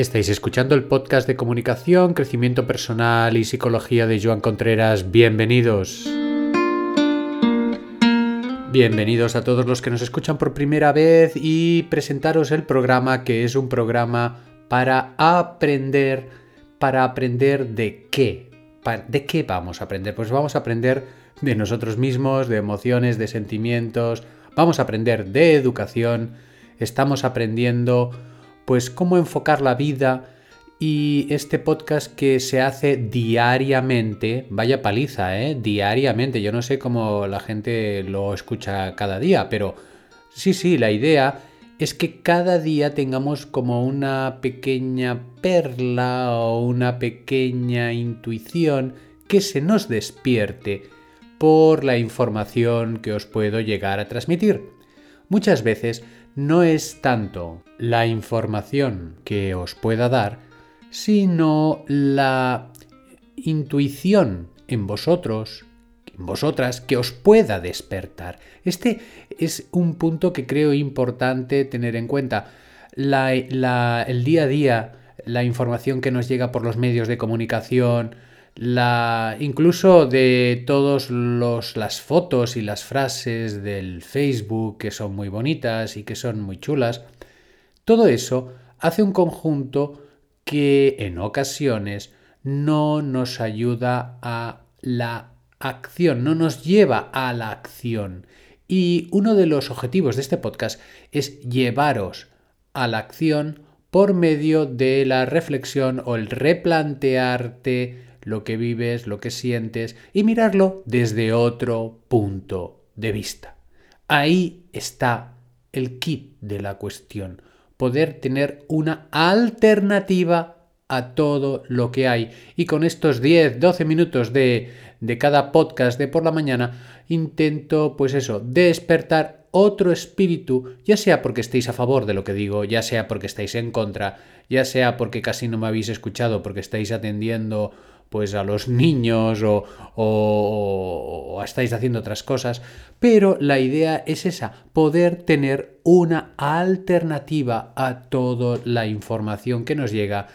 Estáis escuchando el podcast de comunicación, crecimiento personal y psicología de Joan Contreras. Bienvenidos. Bienvenidos a todos los que nos escuchan por primera vez y presentaros el programa que es un programa para aprender, para aprender de qué. ¿De qué vamos a aprender? Pues vamos a aprender de nosotros mismos, de emociones, de sentimientos, vamos a aprender de educación, estamos aprendiendo pues cómo enfocar la vida y este podcast que se hace diariamente, vaya paliza, ¿eh? Diariamente, yo no sé cómo la gente lo escucha cada día, pero sí, sí, la idea es que cada día tengamos como una pequeña perla o una pequeña intuición que se nos despierte por la información que os puedo llegar a transmitir. Muchas veces no es tanto la información que os pueda dar, sino la intuición en vosotros, en vosotras, que os pueda despertar. Este es un punto que creo importante tener en cuenta. el día a día, la información que nos llega por los medios de comunicación, la, incluso de todas las fotos y las frases del Facebook que son muy bonitas y que son muy chulas, todo eso hace un conjunto que en ocasiones no nos ayuda a la acción, no nos lleva a la acción. Y uno de los objetivos de este podcast es llevaros a la acción por medio de la reflexión o el replantearte lo que vives, lo que sientes y mirarlo desde otro punto de vista. Ahí está el kit de la cuestión, poder tener una alternativa a todo lo que hay. Y con estos 10, 12 minutos de, de cada podcast de por la mañana, intento, pues eso, despertar otro espíritu, ya sea porque estéis a favor de lo que digo, ya sea porque estáis en contra, ya sea porque casi no me habéis escuchado, porque estáis atendiendo pues a los niños o, o, estáis haciendo otras cosas, pero la idea es esa, poder tener una alternativa a toda la información que nos llega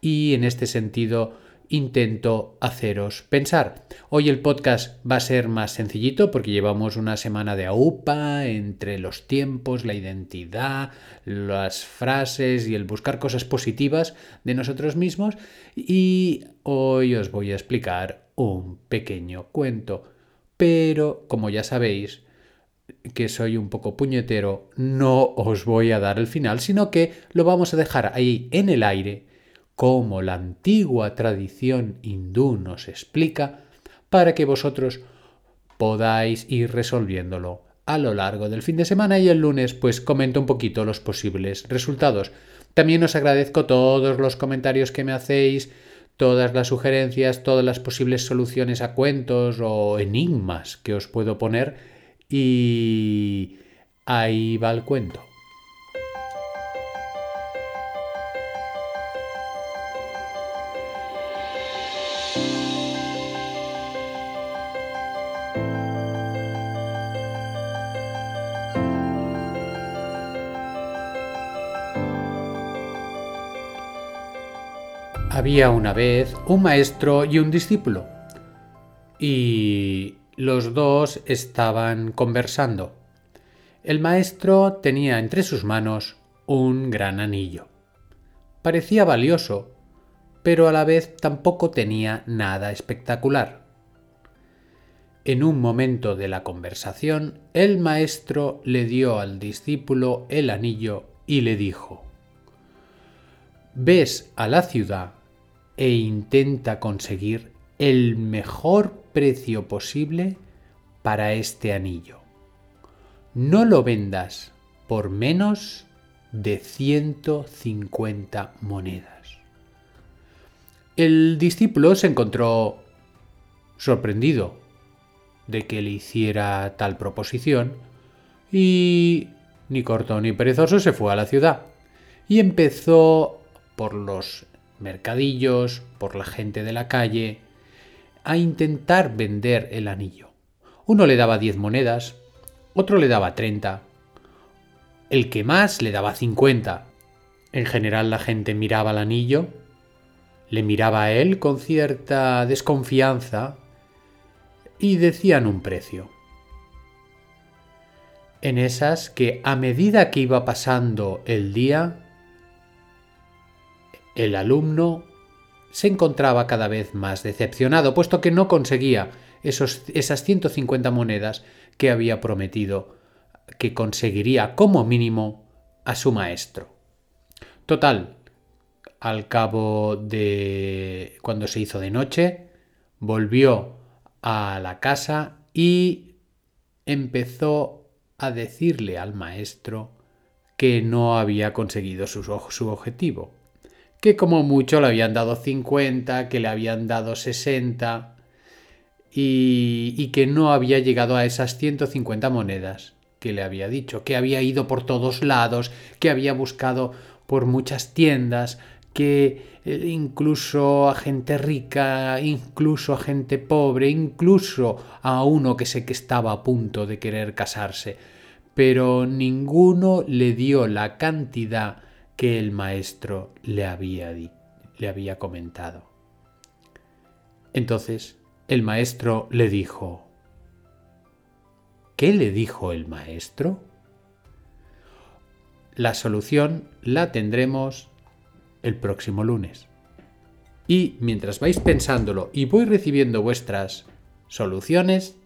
y en este sentido intento haceros pensar. Hoy el podcast va a ser más sencillito porque llevamos una semana de AUPA entre los tiempos, la identidad, las frases y el buscar cosas positivas de nosotros mismos y hoy os voy a explicar un pequeño cuento. Pero como ya sabéis, que soy un poco puñetero, no os voy a dar el final, sino que lo vamos a dejar ahí en el aire como la antigua tradición hindú nos explica, para que vosotros podáis ir resolviéndolo a lo largo del fin de semana y el lunes pues comento un poquito los posibles resultados. También os agradezco todos los comentarios que me hacéis, todas las sugerencias, todas las posibles soluciones a cuentos o enigmas que os puedo poner y ahí va el cuento. Había una vez un maestro y un discípulo. Y los dos estaban conversando. El maestro tenía entre sus manos un gran anillo. Parecía valioso, pero a la vez tampoco tenía nada espectacular. En un momento de la conversación, el maestro le dio al discípulo el anillo y le dijo, Ves a la ciudad e intenta conseguir el mejor precio posible para este anillo. No lo vendas por menos de 150 monedas. El discípulo se encontró sorprendido de que le hiciera tal proposición y ni corto ni perezoso se fue a la ciudad y empezó por los mercadillos, por la gente de la calle, a intentar vender el anillo. Uno le daba 10 monedas, otro le daba 30, el que más le daba 50, En general la gente miraba al anillo, le miraba a él con cierta desconfianza y decían un precio. En esas que a medida que iba pasando el día, el alumno se encontraba cada vez más decepcionado, puesto que no conseguía esas 150 monedas que había prometido que conseguiría como mínimo a su maestro. Total, al cabo de cuando se hizo de noche, volvió a la casa y empezó a decirle al maestro que no había conseguido su objetivo, que como mucho le habían dado 50, que le habían dado 60 y, y que no había llegado a esas 150 monedas que le había dicho, que había ido por todos lados, que había buscado por muchas tiendas, que eh, incluso a gente rica, incluso a gente pobre, incluso a uno que sé que estaba a punto de querer casarse, pero ninguno le dio la cantidad que el maestro le había, le había comentado. Entonces el maestro le dijo, ¿Qué le dijo el maestro? La solución la tendremos el próximo lunes. Y mientras vais pensándolo y voy recibiendo vuestras soluciones,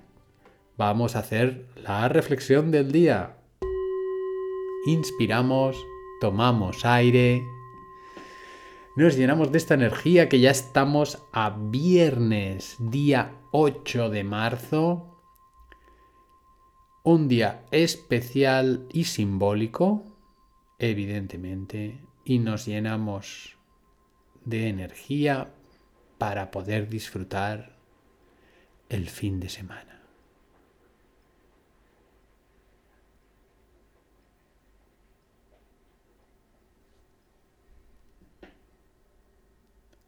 vamos a hacer la reflexión del día. Inspiramos, tomamos aire, nos llenamos de esta energía que ya estamos a viernes, día 8 de marzo, un día especial y simbólico, evidentemente, y nos llenamos de energía para poder disfrutar el fin de semana.